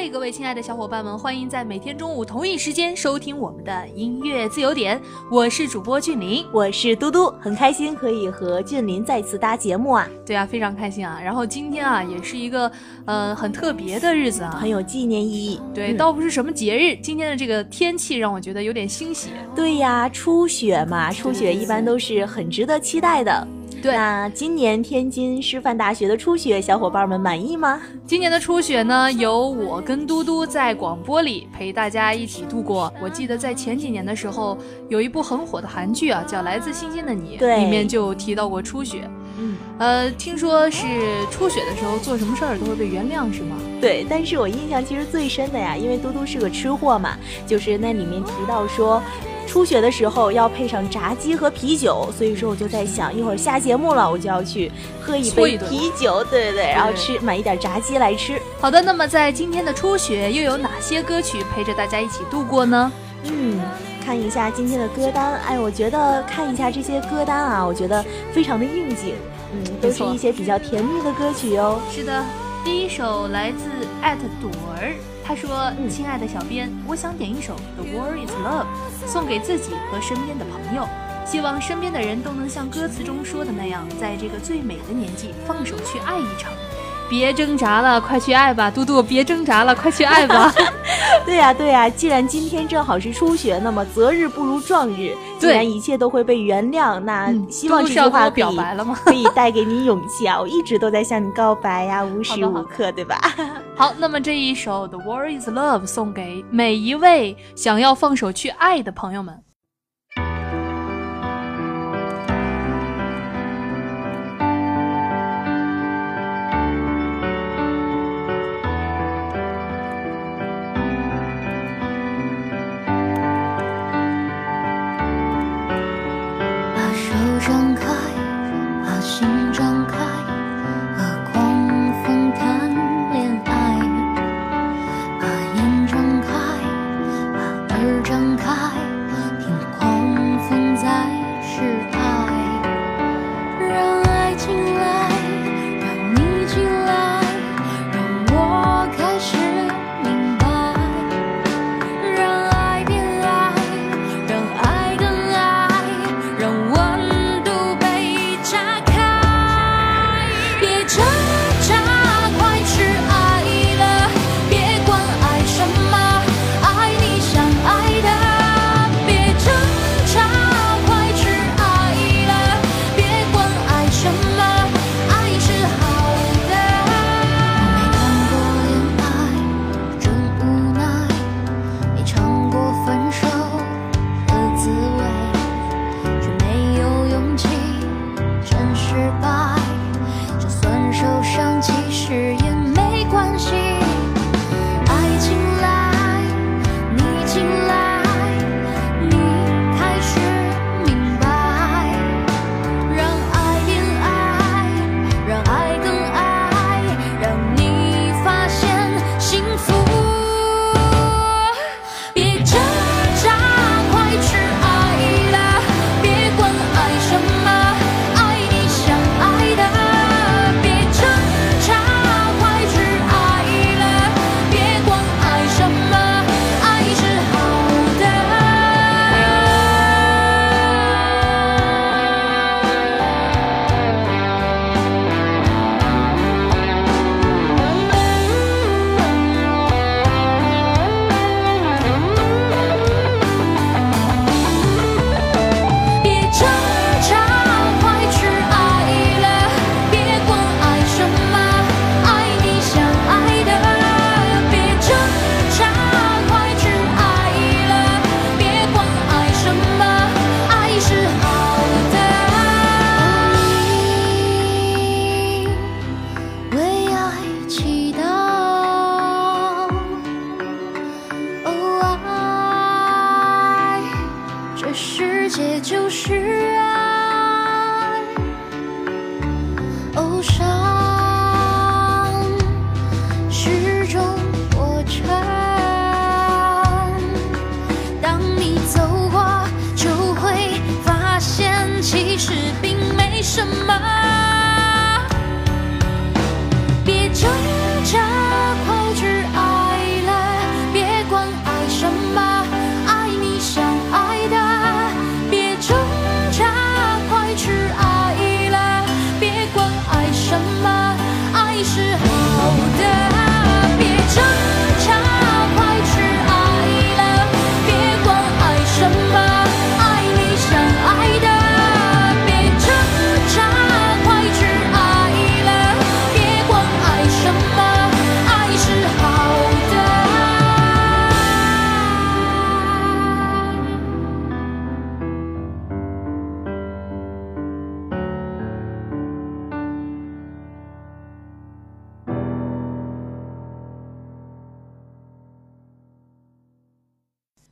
嘿，各位亲爱的小伙伴们，欢迎在每天中午同一时间收听我们的音乐自由点。我是主播俊林，我是嘟嘟，很开心可以和俊林再次搭节目啊。对啊，非常开心啊。然后今天啊，也是一个呃很特别的日子啊，很有纪念意义。对，倒不是什么节日，今天的这个天气让我觉得有点欣喜。对呀，初雪嘛，初雪一般都是很值得期待的。对，那今年天津师范大学的初雪，小伙伴们满意吗？今年的初雪呢，由我跟嘟嘟在广播里陪大家一起度过。我记得在前几年的时候，有一部很火的韩剧啊，叫《来自星星的你》，里面就提到过初雪。嗯，呃，听说是初雪的时候做什么事儿都会被原谅，是吗？对，但是我印象其实最深的呀，因为嘟嘟是个吃货嘛，就是那里面提到说。初雪的时候要配上炸鸡和啤酒，所以说我就在想，一会儿下节目了，我就要去喝一杯啤酒，对对对，然后吃买一点炸鸡来吃。好的，那么在今天的初雪又有哪些歌曲陪着大家一起度过呢？嗯，看一下今天的歌单，哎，我觉得看一下这些歌单啊，我觉得非常的应景，嗯，都是一些比较甜蜜的歌曲哦。是的，第一首来自艾特朵儿。他说：“亲爱的小编，我想点一首《The War Is Love》，送给自己和身边的朋友，希望身边的人都能像歌词中说的那样，在这个最美的年纪放手去爱一场。”别挣扎了，快去爱吧，嘟嘟！别挣扎了，快去爱吧。对呀，对呀，既然今天正好是初雪，那么择日不如撞日。既然一切都会被原谅，那希望这句话可以 可以带给你勇气啊！我一直都在向你告白呀，无时无刻，对吧？好，那么这一首《The War Is Love》送给每一位想要放手去爱的朋友们。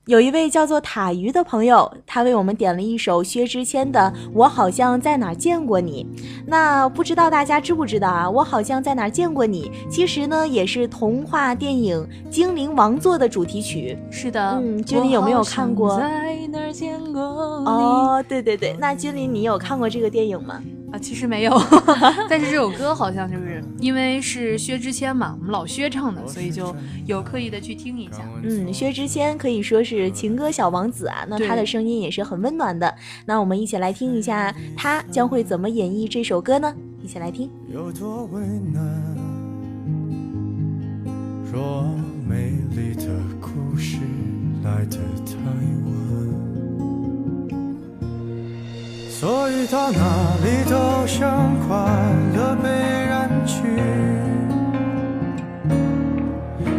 有一位叫做塔鱼的朋友，他为我们点了一首薛之谦的《我好像在哪儿见过你》。那不知道大家知不知道啊？我好像在哪儿见过你，其实呢也是童话电影《精灵王座》的主题曲。是的，嗯君临有没有看过在哪儿见过你？哦，对对对，那君临，你有看过这个电影吗？啊，其实没有，但是这首歌好像就是因为是薛之谦嘛，我们老薛唱的，所以就有刻意的去听一下。嗯，薛之谦可以说是情歌小王子啊，那他的声音也是很温暖的。那我们一起来听一下，他将会怎么演绎这首歌呢？一起来听。有多为难？若美丽的故事来得太晚，所以到哪里都像快乐被染去，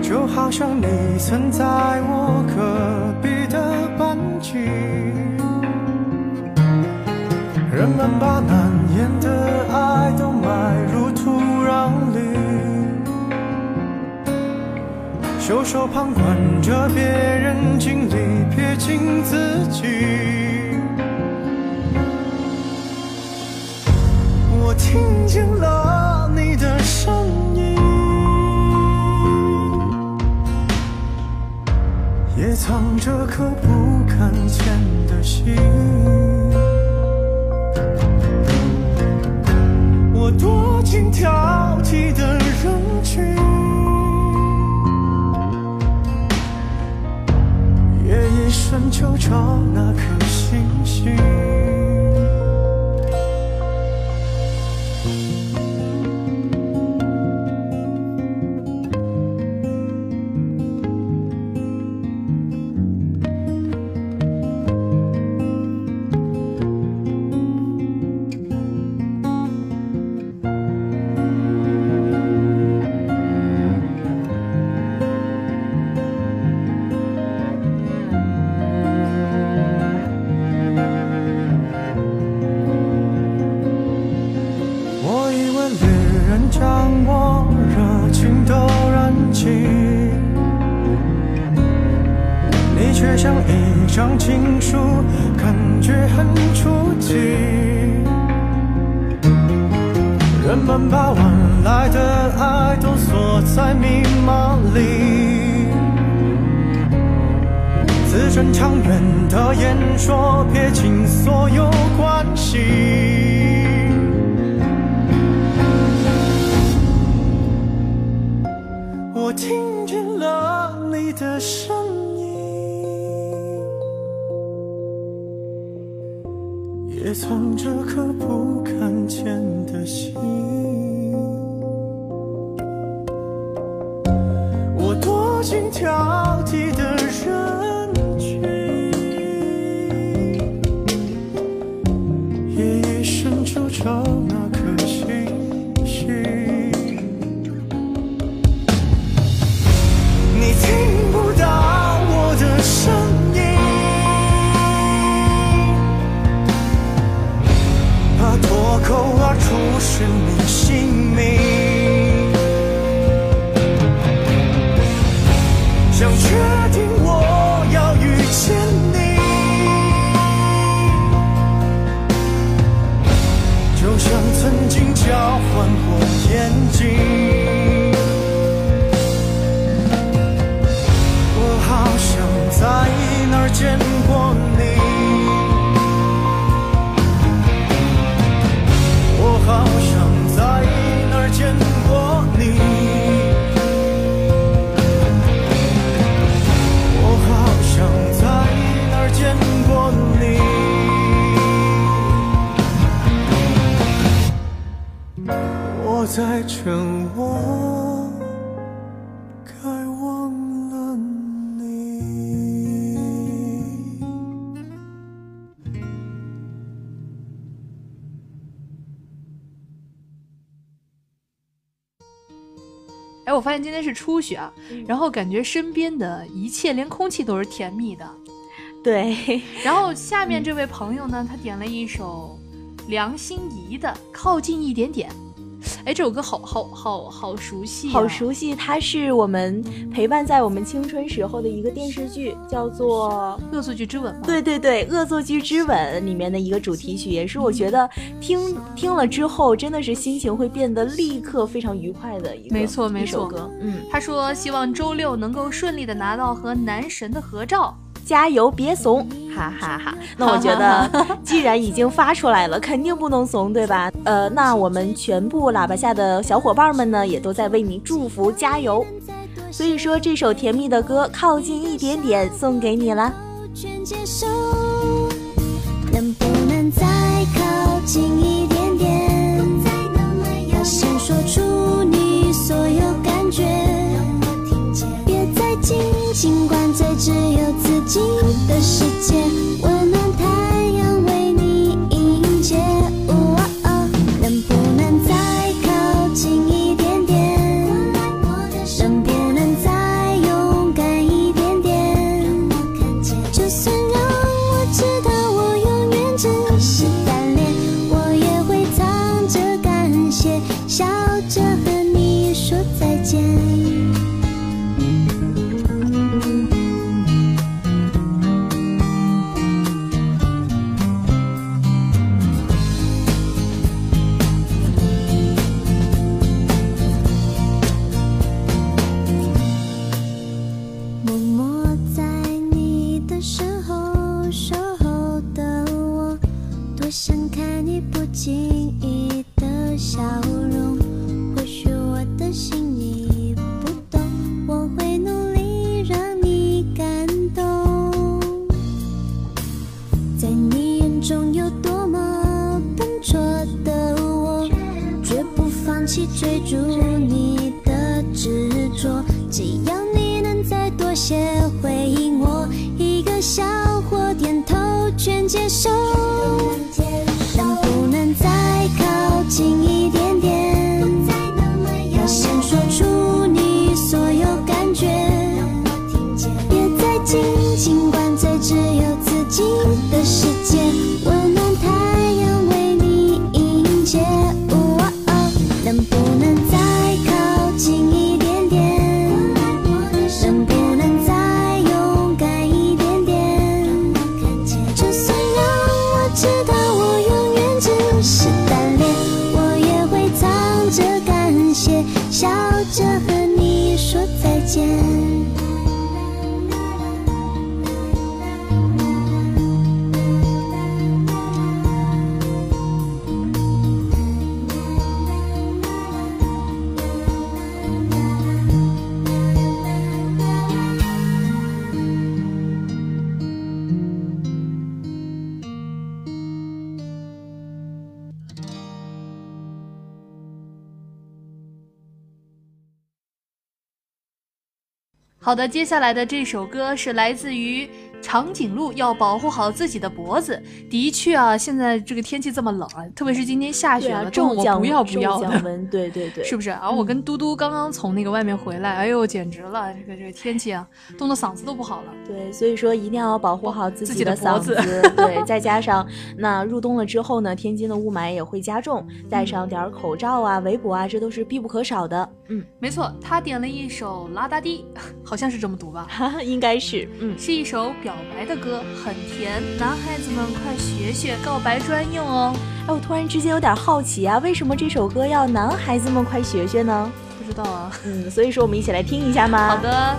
就好像你曾在我隔壁的班级。人们把难言的爱都埋入土壤里，袖手旁观着别人经历，撇清自己。听见了你的声音，也藏着颗不也藏着颗不敢见的心。我多心跳交换过眼睛。我好像在哪儿见过你。在劝我该忘了你。哎，我发现今天是初雪啊，然后感觉身边的一切，连空气都是甜蜜的。对，然后下面这位朋友呢，他点了一首梁心颐的《靠近一点点》。哎，这首歌好好好好熟悉、啊，好熟悉，它是我们陪伴在我们青春时候的一个电视剧，叫做《恶作剧之吻》吗？对对对，《恶作剧之吻》里面的一个主题曲，也是我觉得听听了之后，真的是心情会变得立刻非常愉快的一个没错没错歌。嗯，他说希望周六能够顺利的拿到和男神的合照。加油，别怂，哈哈哈。那我觉得，既然已经发出来了，肯定不能怂，对吧？呃，那我们全部喇叭下的小伙伴们呢，也都在为你祝福，加油。所以说，这首甜蜜的歌《靠近一点点》送给你啦。全接受，能不能再靠近一点点？要先说出的去追逐好的，接下来的这首歌是来自于长颈鹿，要保护好自己的脖子。的确啊，现在这个天气这么冷啊，特别是今天下雪了，这种骤降我不要不要降温，对对对，是不是？然后我跟嘟嘟刚刚从那个外面回来，哎呦，简直了，这个这个天气啊，冻得嗓子都不好了。对，所以说一定要保护好自自己己的嗓子。对，再加上那入冬了之后呢，天津的雾霾也会加重，戴上点儿口罩啊、围脖啊，这都是必不可少的。嗯，没错，他点了一首《拉达滴》，好像是这么读吧？应该是，嗯，是一首表白的歌，很甜，男孩子们快学学，告白专用哦。哎，我突然之间有点好奇啊，为什么这首歌要男孩子们快学学呢？不知道啊。嗯，所以说我们一起来听一下吗。好。的。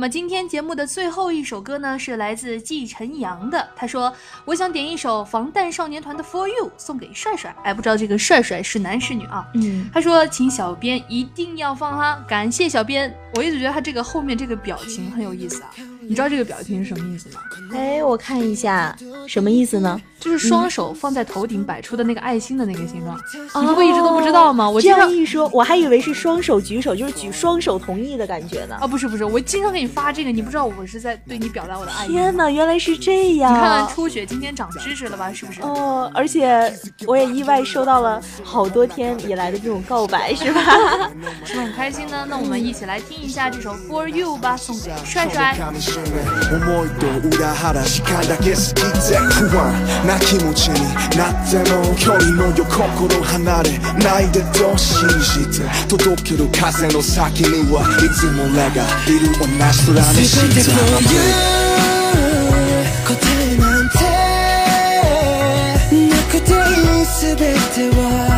么今天节目的最后一首歌呢，是来自季晨阳的。他说：“我想点一首防弹少年团的《For You》，送给帅帅。哎，不知道这个帅帅是男是女啊？”嗯，他说：“请小编一定要放哈，感谢小编。”我一直觉得他这个后面这个表情很有意思啊。你知道这个表情是什么意思吗？哎，我看一下，什么意思呢？就是双手放在头顶摆出的那个爱心的那个形状。你不会一直都不知道吗？我这样一说，我还以为是双手举手，就是举双手同意的感觉呢。啊，不是不是，我经常给你发这个，你不知道我是在对你表达我的爱意。天哪，原来是这样！你看看初雪今天长知识了吧？是不是？哦，而且我也意外收到了好多天以来的这种告白，是吧？是不是很开心呢？那我们一起来听一下这首《For You》吧，送给帅帅。思いと裏腹しかだけ過ぎて不安な気持ちになっても距離のよ心離れないでと信じて届ける風の先にはいつも俺がいる同じ空に沈答えなんてなくていい全ては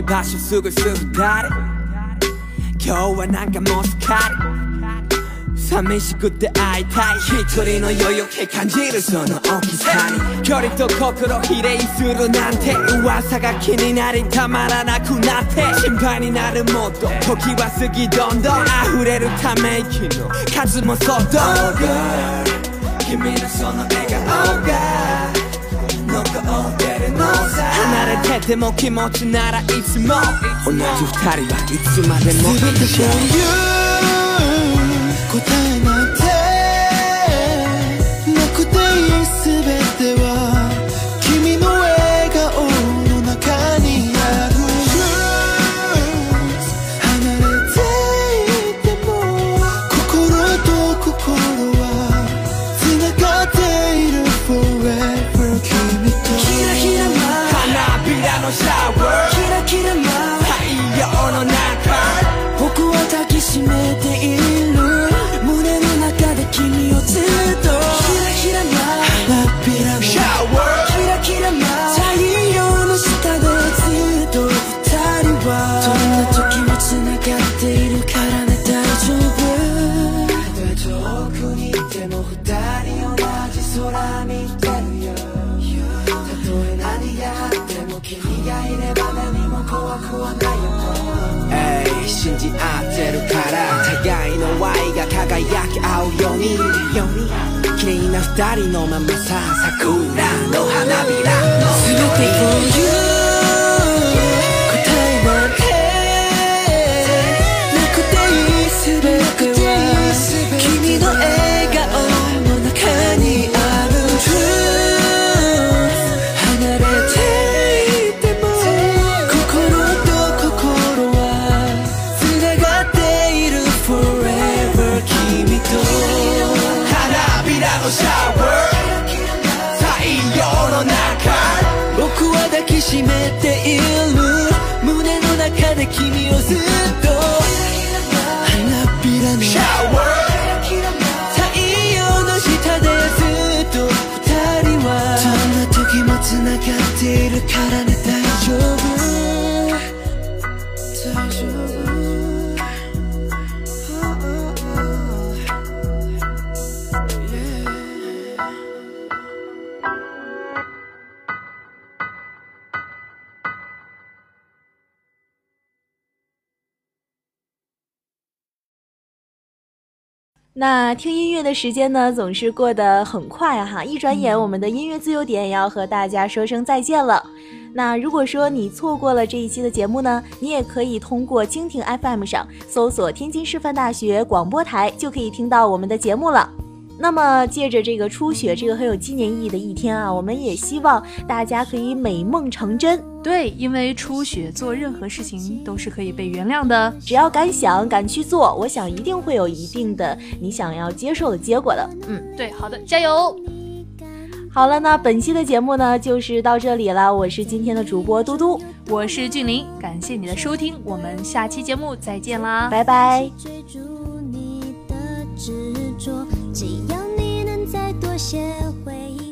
い場所すぐすぐ誰？今日はなんかもうすっかり寂しくて会いたい。一人の余裕気感じるその大きさに。距離と心比例するなんて噂が気になりたまらなくなって。心配になるもっと時は過ぎどんどん溢れるため息の数もそっと Oh girl 君のその笑顔が離れてても気持ちならいつも。同じ二人はいつまでも一緒信じ合ってるから互いの愛が輝き合うように。綺麗な二人のままさ桜の花びらの。全て for you 答しめている。胸の中で君をずっと那听音乐的时间呢，总是过得很快哈，一转眼我们的音乐自由点也要和大家说声再见了。那如果说你错过了这一期的节目呢，你也可以通过蜻蜓 FM 上搜索天津师范大学广播台，就可以听到我们的节目了。那么借着这个初雪这个很有纪念意义的一天啊，我们也希望大家可以美梦成真。对，因为初雪做任何事情都是可以被原谅的，只要敢想敢去做，我想一定会有一定的你想要接受的结果的。嗯，对，好的，加油。好了，那本期的节目呢就是到这里了。我是今天的主播嘟嘟，我是俊林，感谢你的收听，我们下期节目再见啦，拜拜。执着只要你能再多些回忆